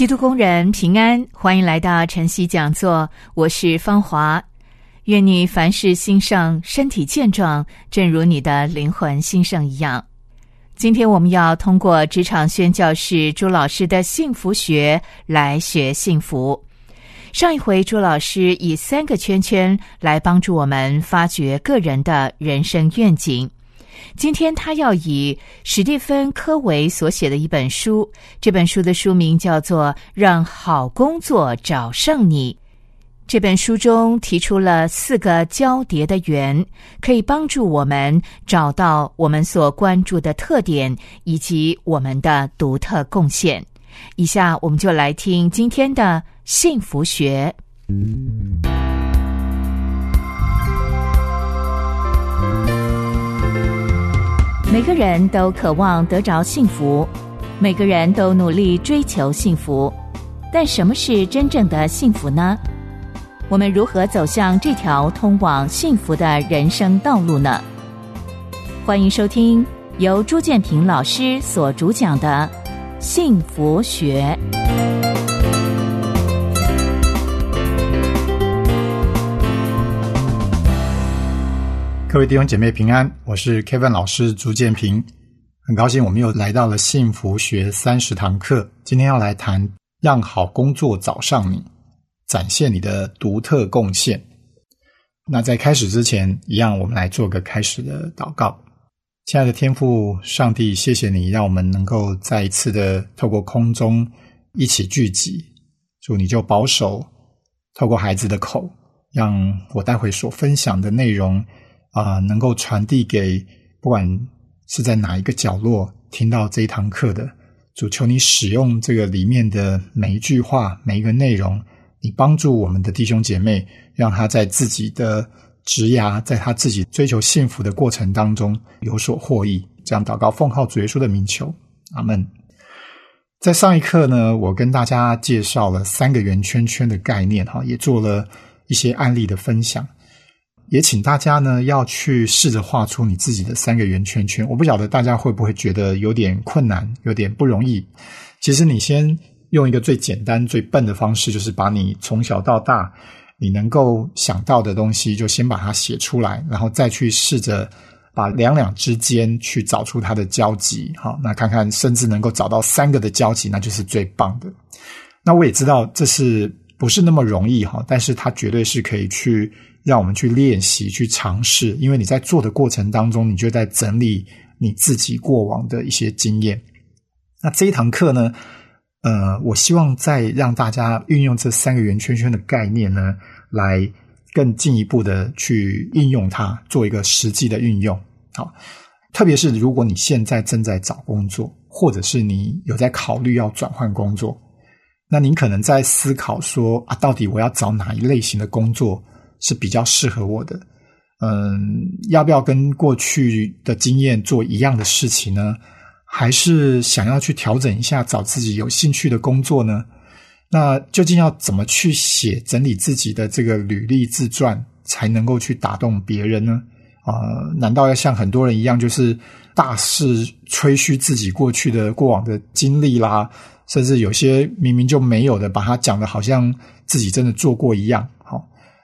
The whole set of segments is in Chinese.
基督工人平安，欢迎来到晨曦讲座，我是芳华。愿你凡事兴盛，身体健壮，正如你的灵魂兴盛一样。今天我们要通过职场宣教士朱老师的幸福学来学幸福。上一回朱老师以三个圈圈来帮助我们发掘个人的人生愿景。今天他要以史蒂芬·科维所写的一本书，这本书的书名叫做《让好工作找上你》。这本书中提出了四个交叠的圆，可以帮助我们找到我们所关注的特点以及我们的独特贡献。以下我们就来听今天的幸福学。每个人都渴望得着幸福，每个人都努力追求幸福，但什么是真正的幸福呢？我们如何走向这条通往幸福的人生道路呢？欢迎收听由朱建平老师所主讲的《幸福学》。各位弟兄姐妹平安，我是 Kevin 老师朱建平，很高兴我们又来到了幸福学三十堂课。今天要来谈让好工作找上你，展现你的独特贡献。那在开始之前，一样我们来做个开始的祷告。亲爱的天父上帝，谢谢你让我们能够再一次的透过空中一起聚集。主，你就保守透过孩子的口，让我待会所分享的内容。啊，能够传递给不管是在哪一个角落听到这一堂课的主，求你使用这个里面的每一句话、每一个内容，你帮助我们的弟兄姐妹，让他在自己的职涯，在他自己追求幸福的过程当中有所获益。这样祷告，奉靠主耶稣的名求，阿门。在上一课呢，我跟大家介绍了三个圆圈圈的概念，哈，也做了一些案例的分享。也请大家呢要去试着画出你自己的三个圆圈圈。我不晓得大家会不会觉得有点困难，有点不容易。其实你先用一个最简单、最笨的方式，就是把你从小到大你能够想到的东西，就先把它写出来，然后再去试着把两两之间去找出它的交集。好，那看看甚至能够找到三个的交集，那就是最棒的。那我也知道这是不是那么容易哈，但是它绝对是可以去。让我们去练习、去尝试，因为你在做的过程当中，你就在整理你自己过往的一些经验。那这一堂课呢，呃，我希望再让大家运用这三个圆圈圈的概念呢，来更进一步的去应用它，做一个实际的运用。好，特别是如果你现在正在找工作，或者是你有在考虑要转换工作，那您可能在思考说啊，到底我要找哪一类型的工作？是比较适合我的，嗯，要不要跟过去的经验做一样的事情呢？还是想要去调整一下，找自己有兴趣的工作呢？那究竟要怎么去写整理自己的这个履历自传，才能够去打动别人呢？啊，难道要像很多人一样，就是大肆吹嘘自己过去的过往的经历啦？甚至有些明明就没有的，把它讲的好像自己真的做过一样？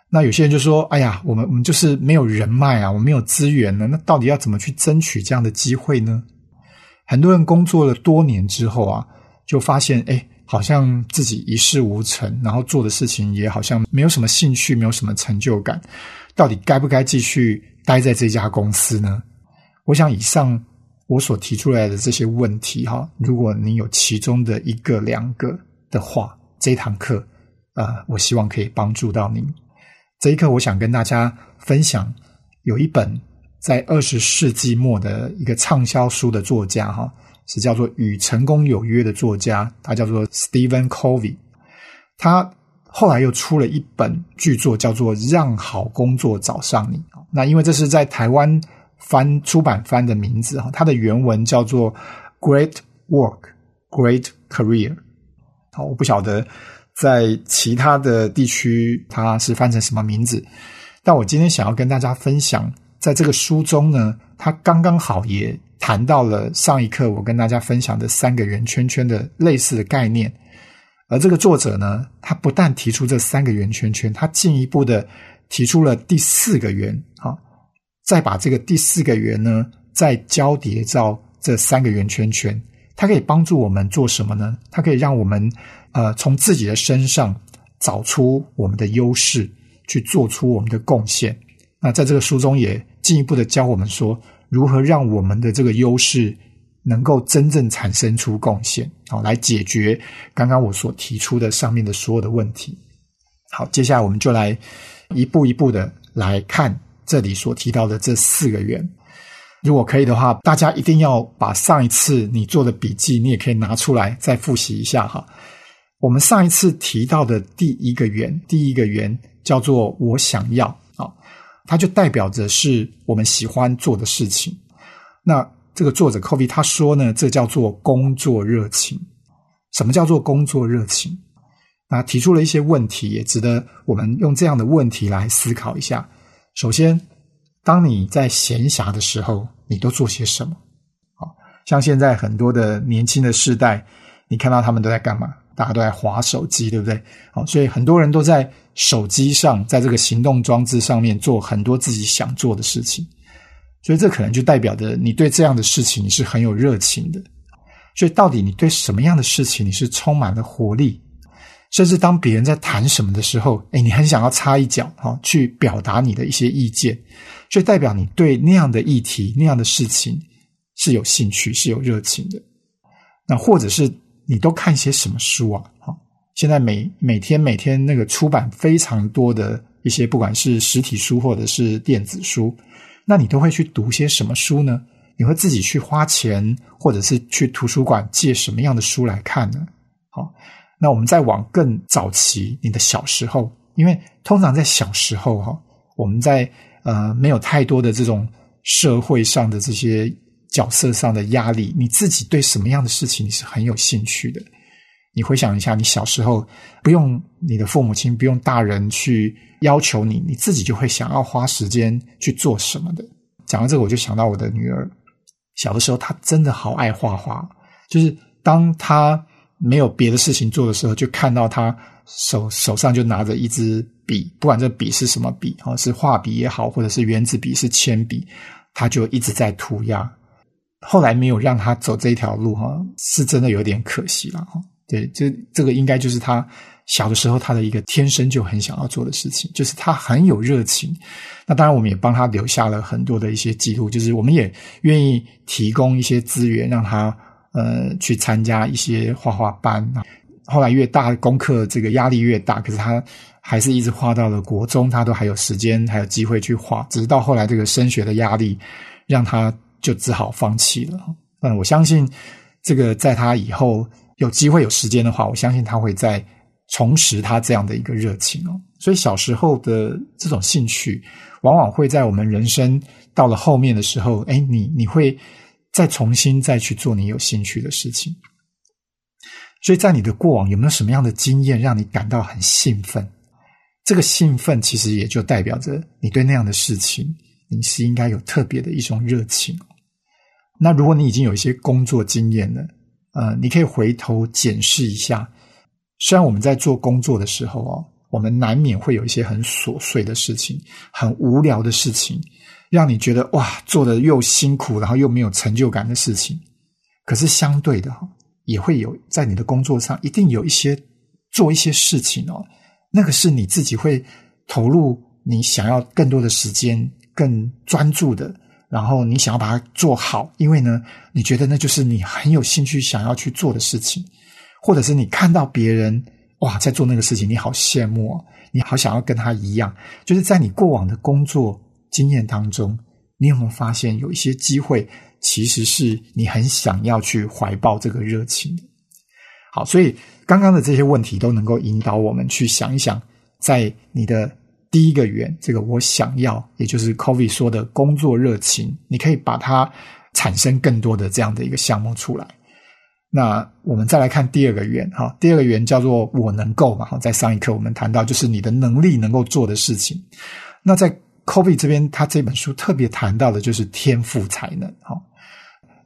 那有些人就说：“哎呀，我们我们就是没有人脉啊，我没有资源呢。那到底要怎么去争取这样的机会呢？”很多人工作了多年之后啊，就发现，哎，好像自己一事无成，然后做的事情也好像没有什么兴趣，没有什么成就感。到底该不该继续待在这家公司呢？我想，以上我所提出来的这些问题，哈，如果你有其中的一个、两个的话，这堂课啊，我希望可以帮助到您。这一刻，我想跟大家分享，有一本在二十世纪末的一个畅销书的作家哈，是叫做《与成功有约》的作家，他叫做 Stephen Covey。他后来又出了一本巨作，叫做《让好工作找上你》。那因为这是在台湾翻出版翻的名字哈，它的原文叫做 “Great Work, Great Career”。好，我不晓得在其他的地区它是翻成什么名字，但我今天想要跟大家分享，在这个书中呢，它刚刚好也谈到了上一课我跟大家分享的三个圆圈圈的类似的概念。而这个作者呢，他不但提出这三个圆圈圈，他进一步的提出了第四个圆啊，再把这个第四个圆呢，再交叠到这三个圆圈圈，它可以帮助我们做什么呢？它可以让我们呃从自己的身上找出我们的优势，去做出我们的贡献。那在这个书中也进一步的教我们说，如何让我们的这个优势。能够真正产生出贡献，好来解决刚刚我所提出的上面的所有的问题。好，接下来我们就来一步一步的来看这里所提到的这四个圆。如果可以的话，大家一定要把上一次你做的笔记，你也可以拿出来再复习一下哈。我们上一次提到的第一个圆，第一个圆叫做“我想要”啊，它就代表着是我们喜欢做的事情。那这个作者 Kobe 他说呢，这叫做工作热情。什么叫做工作热情？那提出了一些问题，也值得我们用这样的问题来思考一下。首先，当你在闲暇的时候，你都做些什么？好像现在很多的年轻的世代，你看到他们都在干嘛？大家都在划手机，对不对？好，所以很多人都在手机上，在这个行动装置上面做很多自己想做的事情。所以这可能就代表着你对这样的事情你是很有热情的。所以到底你对什么样的事情你是充满了活力？甚至当别人在谈什么的时候，哎，你很想要插一脚，哈，去表达你的一些意见。所以代表你对那样的议题、那样的事情是有兴趣、是有热情的。那或者是你都看些什么书啊？哈，现在每每天每天那个出版非常多的一些，不管是实体书或者是电子书。那你都会去读些什么书呢？你会自己去花钱，或者是去图书馆借什么样的书来看呢？好，那我们再往更早期，你的小时候，因为通常在小时候哈，我们在呃没有太多的这种社会上的这些角色上的压力，你自己对什么样的事情你是很有兴趣的？你回想一下，你小时候不用你的父母亲，不用大人去。要求你，你自己就会想要花时间去做什么的。讲到这个，我就想到我的女儿，小的时候她真的好爱画画。就是当她没有别的事情做的时候，就看到他手手上就拿着一支笔，不管这笔是什么笔啊，是画笔也好，或者是圆珠笔、是铅笔，他就一直在涂鸦。后来没有让他走这条路哈，是真的有点可惜了哈。对，这这个应该就是他。小的时候，他的一个天生就很想要做的事情，就是他很有热情。那当然，我们也帮他留下了很多的一些记录，就是我们也愿意提供一些资源，让他呃去参加一些画画班。后来越大，功课这个压力越大，可是他还是一直画到了国中，他都还有时间，还有机会去画。只是到后来，这个升学的压力让他就只好放弃了。嗯，我相信这个在他以后有机会有时间的话，我相信他会再。重拾他这样的一个热情哦，所以小时候的这种兴趣，往往会在我们人生到了后面的时候，哎，你你会再重新再去做你有兴趣的事情。所以在你的过往有没有什么样的经验让你感到很兴奋？这个兴奋其实也就代表着你对那样的事情，你是应该有特别的一种热情。那如果你已经有一些工作经验了，呃，你可以回头检视一下。虽然我们在做工作的时候哦，我们难免会有一些很琐碎的事情、很无聊的事情，让你觉得哇，做的又辛苦，然后又没有成就感的事情。可是相对的哈，也会有在你的工作上一定有一些做一些事情哦，那个是你自己会投入你想要更多的时间、更专注的，然后你想要把它做好，因为呢，你觉得那就是你很有兴趣想要去做的事情。或者是你看到别人哇在做那个事情，你好羡慕，你好想要跟他一样。就是在你过往的工作经验当中，你有没有发现有一些机会其实是你很想要去怀抱这个热情的。好，所以刚刚的这些问题都能够引导我们去想一想，在你的第一个圆，这个我想要，也就是 Coffee 说的工作热情，你可以把它产生更多的这样的一个项目出来。那我们再来看第二个圆，哈，第二个圆叫做我能够嘛，哈，在上一课我们谈到就是你的能力能够做的事情。那在 Kobe 这边，他这本书特别谈到的就是天赋才能，哈，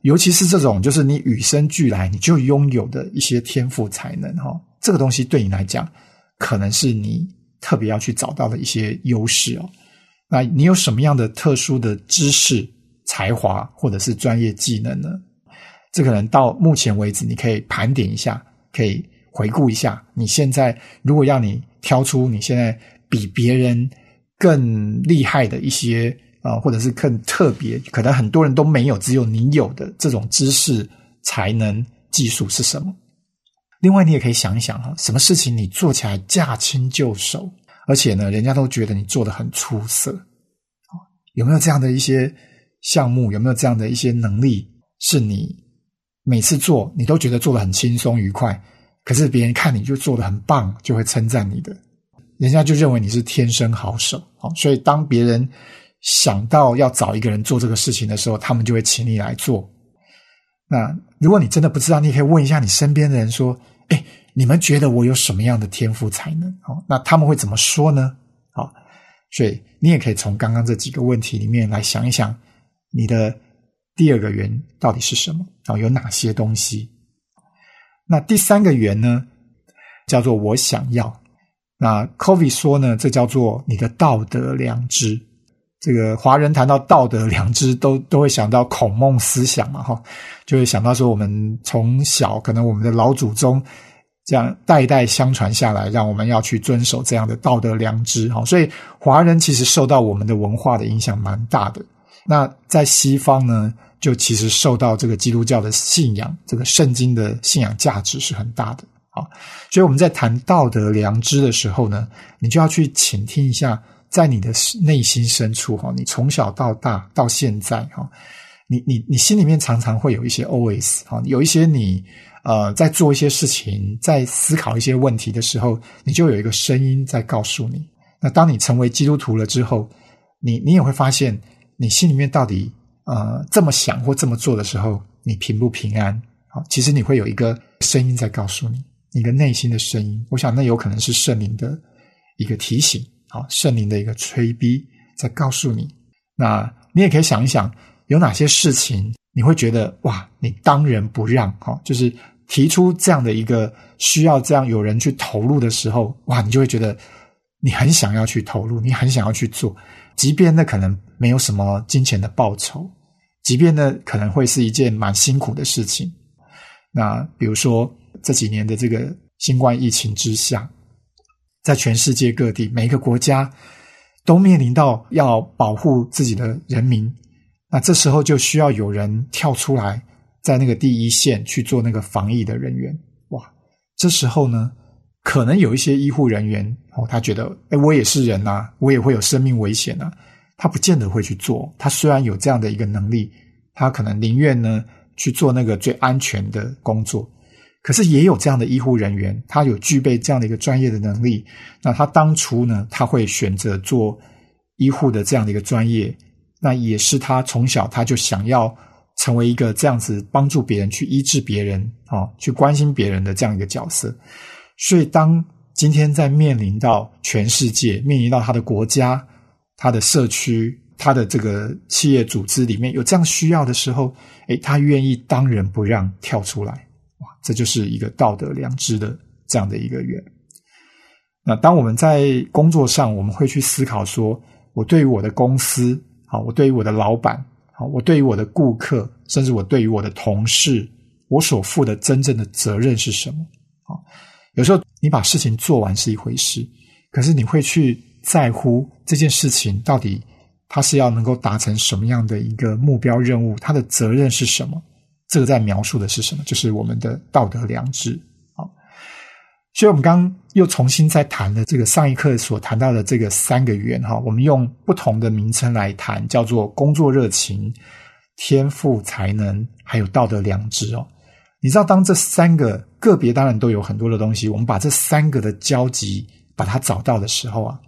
尤其是这种就是你与生俱来你就拥有的一些天赋才能，哈，这个东西对你来讲，可能是你特别要去找到的一些优势哦。那你有什么样的特殊的知识、才华或者是专业技能呢？这可能到目前为止，你可以盘点一下，可以回顾一下。你现在如果要你挑出你现在比别人更厉害的一些啊，或者是更特别，可能很多人都没有，只有你有的这种知识、才能、技术是什么？另外，你也可以想一想哈，什么事情你做起来驾轻就熟，而且呢，人家都觉得你做的很出色有没有这样的一些项目？有没有这样的一些能力是你？每次做你都觉得做的很轻松愉快，可是别人看你就做的很棒，就会称赞你的，人家就认为你是天生好手。好，所以当别人想到要找一个人做这个事情的时候，他们就会请你来做。那如果你真的不知道，你可以问一下你身边的人说：“哎，你们觉得我有什么样的天赋才能？”好，那他们会怎么说呢？好，所以你也可以从刚刚这几个问题里面来想一想你的。第二个圆到底是什么？啊，有哪些东西？那第三个圆呢？叫做我想要。那 Covey 说呢，这叫做你的道德良知。这个华人谈到道德良知，都都会想到孔孟思想嘛，哈，就会想到说，我们从小可能我们的老祖宗这样代代相传下来，让我们要去遵守这样的道德良知，哈，所以华人其实受到我们的文化的影响蛮大的。那在西方呢？就其实受到这个基督教的信仰，这个圣经的信仰价值是很大的啊。所以我们在谈道德良知的时候呢，你就要去倾听一下，在你的内心深处哈，你从小到大到现在哈，你你你心里面常常会有一些 OS 哈，有一些你呃在做一些事情，在思考一些问题的时候，你就有一个声音在告诉你。那当你成为基督徒了之后，你你也会发现，你心里面到底。呃，这么想或这么做的时候，你平不平安？好，其实你会有一个声音在告诉你，你的内心的声音。我想那有可能是圣灵的一个提醒，好，圣灵的一个催逼，在告诉你。那你也可以想一想，有哪些事情你会觉得哇，你当仁不让？哈，就是提出这样的一个需要这样有人去投入的时候，哇，你就会觉得你很想要去投入，你很想要去做，即便那可能没有什么金钱的报酬。即便呢，可能会是一件蛮辛苦的事情。那比如说这几年的这个新冠疫情之下，在全世界各地每一个国家都面临到要保护自己的人民，那这时候就需要有人跳出来，在那个第一线去做那个防疫的人员。哇，这时候呢，可能有一些医护人员哦，他觉得，哎，我也是人呐，我也会有生命危险呐。他不见得会去做。他虽然有这样的一个能力，他可能宁愿呢去做那个最安全的工作。可是也有这样的医护人员，他有具备这样的一个专业的能力。那他当初呢，他会选择做医护的这样的一个专业，那也是他从小他就想要成为一个这样子帮助别人去医治别人啊，去关心别人的这样一个角色。所以，当今天在面临到全世界，面临到他的国家。他的社区，他的这个企业组织里面有这样需要的时候，诶，他愿意当仁不让跳出来，这就是一个道德良知的这样的一个人。那当我们在工作上，我们会去思考说，我对于我的公司，好，我对于我的老板，好，我对于我的顾客，甚至我对于我的同事，我所负的真正的责任是什么？好，有时候你把事情做完是一回事，可是你会去。在乎这件事情到底他是要能够达成什么样的一个目标任务，他的责任是什么？这个在描述的是什么？就是我们的道德良知啊。所以，我们刚又重新再谈了这个上一课所谈到的这个三个圆哈，我们用不同的名称来谈，叫做工作热情、天赋、才能，还有道德良知哦。你知道，当这三个个别当然都有很多的东西，我们把这三个的交集把它找到的时候啊，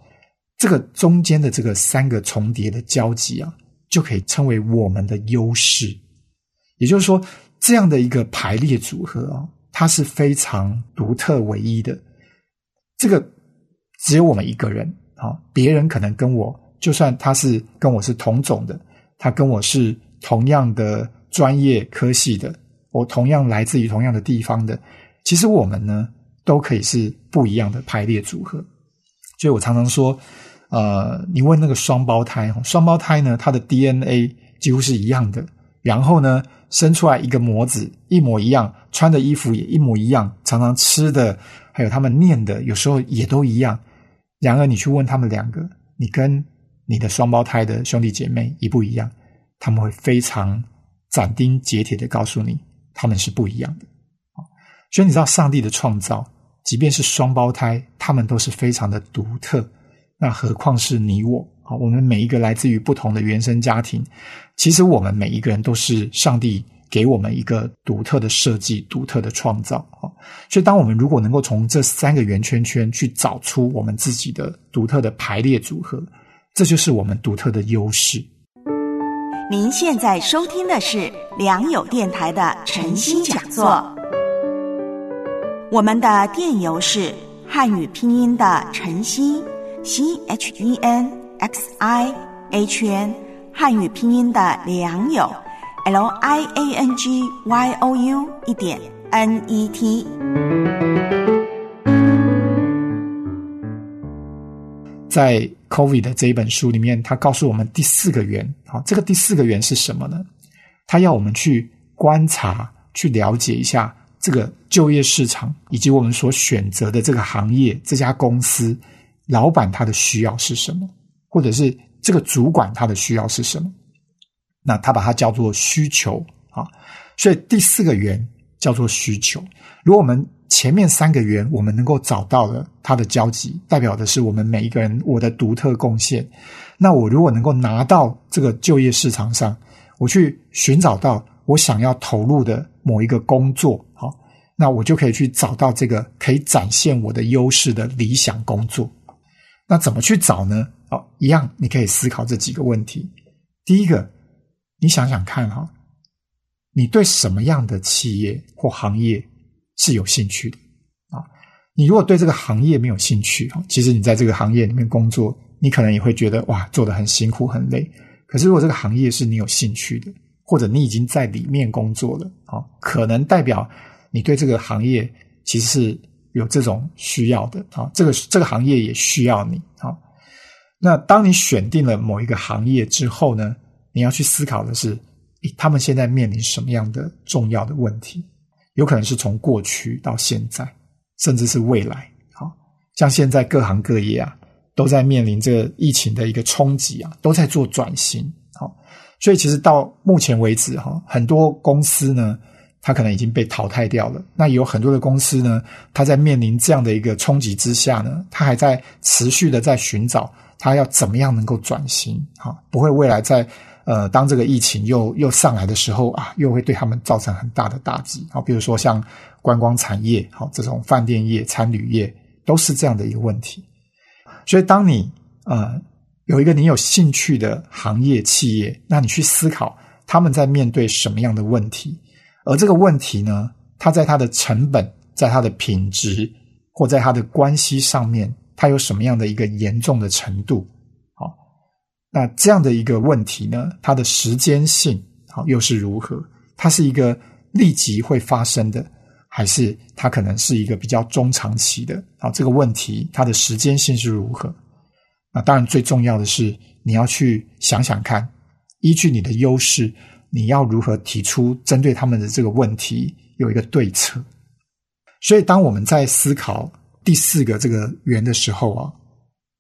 这个中间的这个三个重叠的交集啊，就可以称为我们的优势。也就是说，这样的一个排列组合啊，它是非常独特唯一的。这个只有我们一个人啊，别人可能跟我，就算他是跟我是同种的，他跟我是同样的专业科系的。我同样来自于同样的地方的，其实我们呢都可以是不一样的排列组合。所以我常常说，呃，你问那个双胞胎，双胞胎呢，它的 DNA 几乎是一样的，然后呢生出来一个模子一模一样，穿的衣服也一模一样，常常吃的还有他们念的有时候也都一样。然而你去问他们两个，你跟你的双胞胎的兄弟姐妹一不一样？他们会非常斩钉截铁的告诉你。他们是不一样的，所以你知道，上帝的创造，即便是双胞胎，他们都是非常的独特。那何况是你我啊？我们每一个来自于不同的原生家庭，其实我们每一个人都是上帝给我们一个独特的设计、独特的创造啊。所以，当我们如果能够从这三个圆圈圈去找出我们自己的独特的排列组合，这就是我们独特的优势。您现在收听的是良友电台的晨星讲座。我们的电邮是汉语拼音的晨曦 c h e n x i h n，汉语拼音的良友 l i a n g y o u 一点 n e t。在 COVID 的这一本书里面，他告诉我们第四个圆。好，这个第四个圆是什么呢？他要我们去观察、去了解一下这个就业市场，以及我们所选择的这个行业、这家公司老板他的需要是什么，或者是这个主管他的需要是什么。那他把它叫做需求啊。所以第四个圆叫做需求。如果我们前面三个圆，我们能够找到了它的交集，代表的是我们每一个人我的独特贡献。那我如果能够拿到这个就业市场上，我去寻找到我想要投入的某一个工作，好，那我就可以去找到这个可以展现我的优势的理想工作。那怎么去找呢？好，一样，你可以思考这几个问题。第一个，你想想看哈，你对什么样的企业或行业？是有兴趣的啊！你如果对这个行业没有兴趣啊，其实你在这个行业里面工作，你可能也会觉得哇，做的很辛苦很累。可是如果这个行业是你有兴趣的，或者你已经在里面工作了啊，可能代表你对这个行业其实是有这种需要的啊。这个这个行业也需要你。那当你选定了某一个行业之后呢，你要去思考的是，他们现在面临什么样的重要的问题？有可能是从过去到现在，甚至是未来。好，像现在各行各业啊，都在面临这个疫情的一个冲击啊，都在做转型。好，所以其实到目前为止哈，很多公司呢，它可能已经被淘汰掉了。那有很多的公司呢，它在面临这样的一个冲击之下呢，它还在持续的在寻找他要怎么样能够转型。哈，不会未来在。呃，当这个疫情又又上来的时候啊，又会对他们造成很大的打击。好，比如说像观光产业，好这种饭店业、餐旅业，都是这样的一个问题。所以，当你呃有一个你有兴趣的行业企业，那你去思考他们在面对什么样的问题，而这个问题呢，它在它的成本、在它的品质或在它的关系上面，它有什么样的一个严重的程度？好那这样的一个问题呢，它的时间性好又是如何？它是一个立即会发生的，还是它可能是一个比较中长期的？好，这个问题它的时间性是如何？那当然最重要的是你要去想想看，依据你的优势，你要如何提出针对他们的这个问题有一个对策。所以，当我们在思考第四个这个圆的时候啊，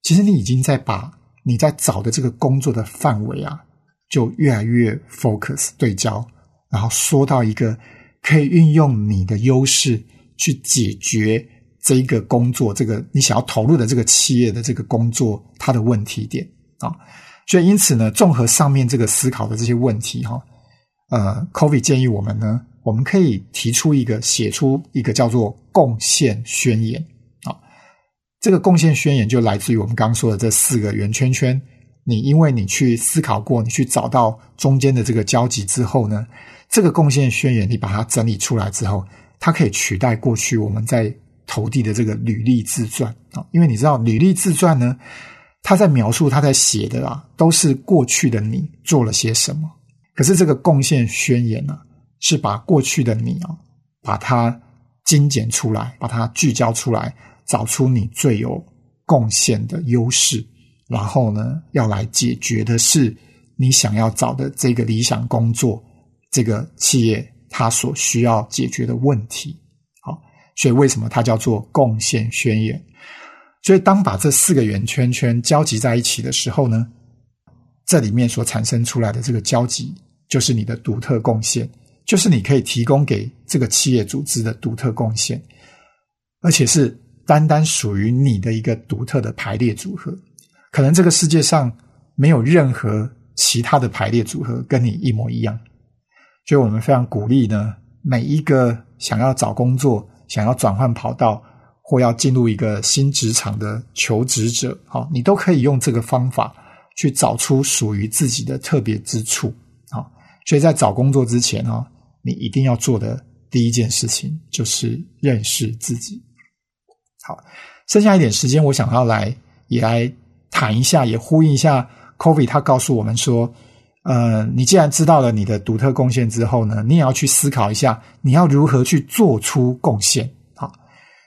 其实你已经在把。你在找的这个工作的范围啊，就越来越 focus 对焦，然后说到一个可以运用你的优势去解决这一个工作，这个你想要投入的这个企业的这个工作它的问题点啊。所以因此呢，综合上面这个思考的这些问题哈，呃，Covid 建议我们呢，我们可以提出一个写出一个叫做贡献宣言。这个贡献宣言就来自于我们刚刚说的这四个圆圈圈。你因为你去思考过，你去找到中间的这个交集之后呢，这个贡献宣言你把它整理出来之后，它可以取代过去我们在投递的这个履历自传啊。因为你知道履历自传呢，他在描述他在写的啊，都是过去的你做了些什么。可是这个贡献宣言呢，是把过去的你啊，把它精简出来，把它聚焦出来，找出你最有贡献的优势。然后呢，要来解决的是你想要找的这个理想工作，这个企业它所需要解决的问题。好，所以为什么它叫做贡献宣言？所以当把这四个圆圈圈交集在一起的时候呢，这里面所产生出来的这个交集，就是你的独特贡献，就是你可以提供给这个企业组织的独特贡献，而且是单单属于你的一个独特的排列组合。可能这个世界上没有任何其他的排列组合跟你一模一样，所以我们非常鼓励呢，每一个想要找工作、想要转换跑道或要进入一个新职场的求职者，好，你都可以用这个方法去找出属于自己的特别之处，好，所以在找工作之前啊，你一定要做的第一件事情就是认识自己。好，剩下一点时间，我想要来也来。谈一下，也呼应一下，Kobe 他告诉我们说，呃，你既然知道了你的独特贡献之后呢，你也要去思考一下，你要如何去做出贡献，好，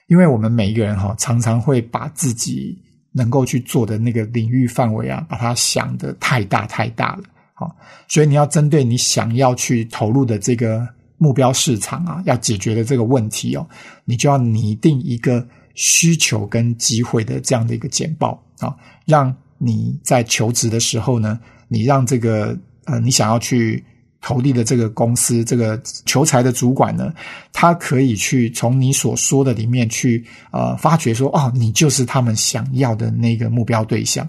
因为我们每一个人哈，常常会把自己能够去做的那个领域范围啊，把它想的太大太大了，好，所以你要针对你想要去投入的这个目标市场啊，要解决的这个问题哦，你就要拟定一个需求跟机会的这样的一个简报啊。让你在求职的时候呢，你让这个呃，你想要去投递的这个公司，这个求财的主管呢，他可以去从你所说的里面去呃，发觉说，哦，你就是他们想要的那个目标对象。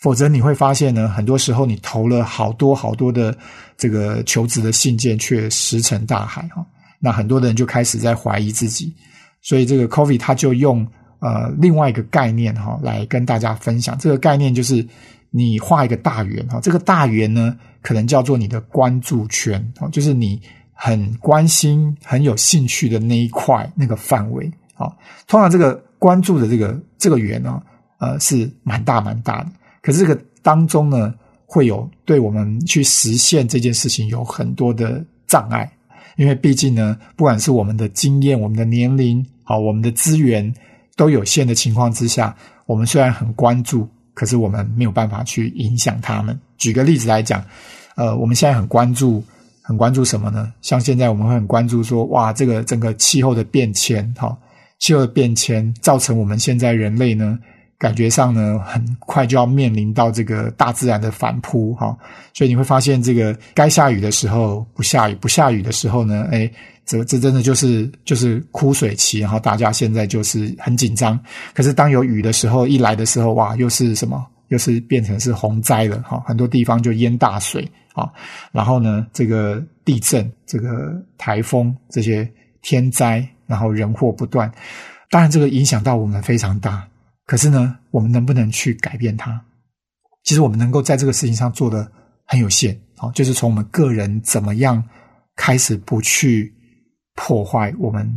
否则你会发现呢，很多时候你投了好多好多的这个求职的信件，却石沉大海哈。那很多的人就开始在怀疑自己，所以这个 Coffee 他就用。呃，另外一个概念哈，来跟大家分享。这个概念就是，你画一个大圆哈，这个大圆呢，可能叫做你的关注圈哦，就是你很关心、很有兴趣的那一块那个范围啊。通常这个关注的这个这个圆呢，呃，是蛮大蛮大的。可是这个当中呢，会有对我们去实现这件事情有很多的障碍，因为毕竟呢，不管是我们的经验、我们的年龄、好我们的资源。都有限的情况之下，我们虽然很关注，可是我们没有办法去影响他们。举个例子来讲，呃，我们现在很关注，很关注什么呢？像现在我们会很关注说，哇，这个整个气候的变迁，哈，气候的变迁造成我们现在人类呢，感觉上呢，很快就要面临到这个大自然的反扑，哈，所以你会发现，这个该下雨的时候不下雨，不下雨的时候呢，哎。这这真的就是就是枯水期，然后大家现在就是很紧张。可是当有雨的时候，一来的时候，哇，又是什么？又是变成是洪灾了哈！很多地方就淹大水啊。然后呢，这个地震、这个台风这些天灾，然后人祸不断。当然，这个影响到我们非常大。可是呢，我们能不能去改变它？其实我们能够在这个事情上做的很有限。好，就是从我们个人怎么样开始不去。破坏我们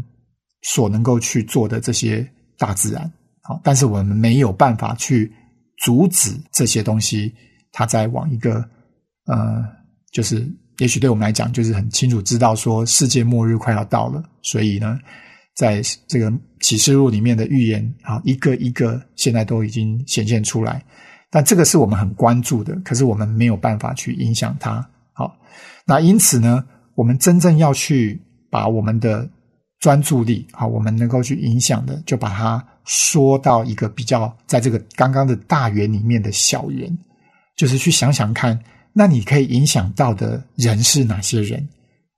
所能够去做的这些大自然，好，但是我们没有办法去阻止这些东西，它在往一个呃，就是也许对我们来讲，就是很清楚知道说世界末日快要到了，所以呢，在这个启示录里面的预言啊，一个一个现在都已经显现出来，但这个是我们很关注的，可是我们没有办法去影响它。好，那因此呢，我们真正要去。把我们的专注力啊，我们能够去影响的，就把它缩到一个比较在这个刚刚的大圆里面的小圆，就是去想想看，那你可以影响到的人是哪些人？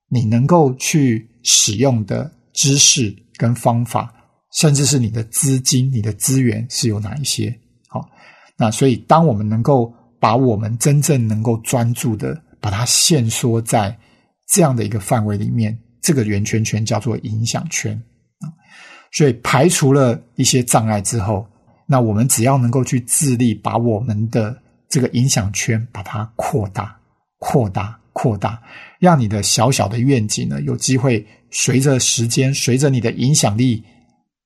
你能够去使用的知识跟方法，甚至是你的资金、你的资源是有哪一些？好，那所以当我们能够把我们真正能够专注的，把它限缩在。这样的一个范围里面，这个圆圈圈叫做影响圈啊。所以排除了一些障碍之后，那我们只要能够去致力把我们的这个影响圈把它扩大、扩大、扩大，让你的小小的愿景呢有机会随着时间、随着你的影响力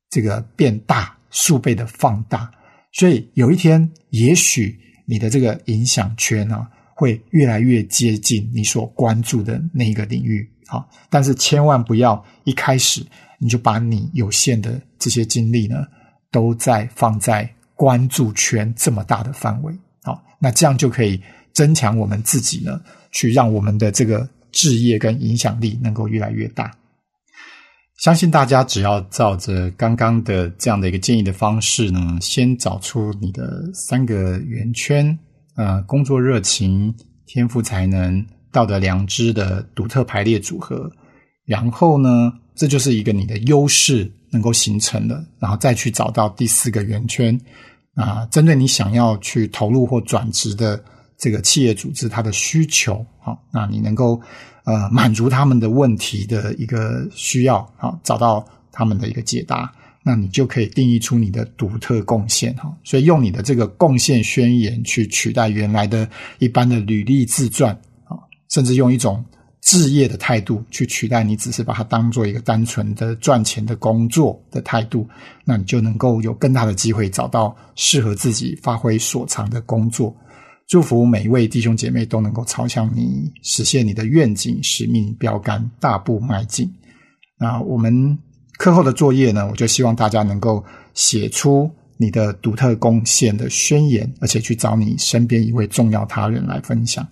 这个变大数倍的放大。所以有一天，也许你的这个影响圈呢。会越来越接近你所关注的那一个领域，好，但是千万不要一开始你就把你有限的这些精力呢，都在放在关注圈这么大的范围，好，那这样就可以增强我们自己呢，去让我们的这个置业跟影响力能够越来越大。相信大家只要照着刚刚的这样的一个建议的方式呢，先找出你的三个圆圈。呃，工作热情、天赋才能、道德良知的独特排列组合，然后呢，这就是一个你的优势能够形成的，然后再去找到第四个圆圈啊，针对你想要去投入或转职的这个企业组织，它的需求，好，那你能够呃满足他们的问题的一个需要，好，找到他们的一个解答。那你就可以定义出你的独特贡献哈，所以用你的这个贡献宣言去取代原来的一般的履历自传啊，甚至用一种置业的态度去取代你只是把它当做一个单纯的赚钱的工作的态度，那你就能够有更大的机会找到适合自己发挥所长的工作。祝福每一位弟兄姐妹都能够朝向你实现你的愿景使命标杆大步迈进。那我们。课后的作业呢，我就希望大家能够写出你的独特贡献的宣言，而且去找你身边一位重要他人来分享。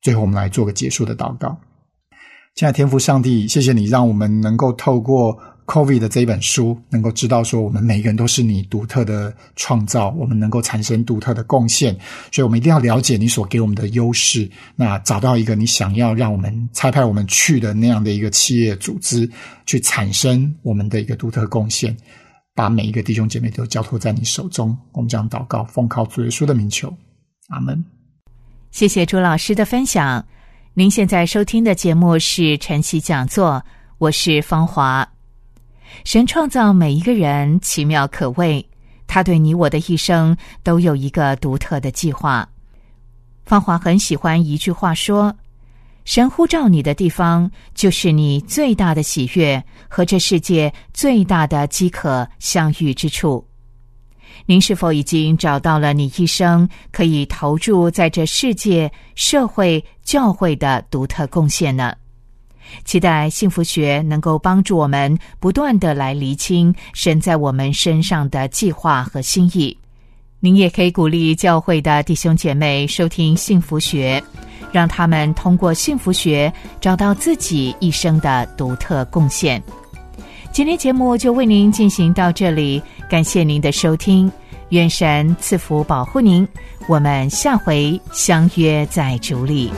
最后，我们来做个结束的祷告。亲爱的天父上帝，谢谢你让我们能够透过。COVID 的这一本书，能够知道说，我们每一个人都是你独特的创造，我们能够产生独特的贡献，所以我们一定要了解你所给我们的优势，那找到一个你想要让我们差派我们去的那样的一个企业组织，去产生我们的一个独特贡献，把每一个弟兄姐妹都交托在你手中。我们将祷告，奉靠主耶稣的名求，阿门。谢谢朱老师的分享。您现在收听的节目是晨曦讲座，我是芳华。神创造每一个人奇妙可畏，他对你我的一生都有一个独特的计划。芳华很喜欢一句话说：“神呼召你的地方，就是你最大的喜悦和这世界最大的饥渴相遇之处。”您是否已经找到了你一生可以投注在这世界、社会、教会的独特贡献呢？期待幸福学能够帮助我们不断的来厘清神在我们身上的计划和心意。您也可以鼓励教会的弟兄姐妹收听幸福学，让他们通过幸福学找到自己一生的独特贡献。今天节目就为您进行到这里，感谢您的收听，愿神赐福保护您。我们下回相约在主里。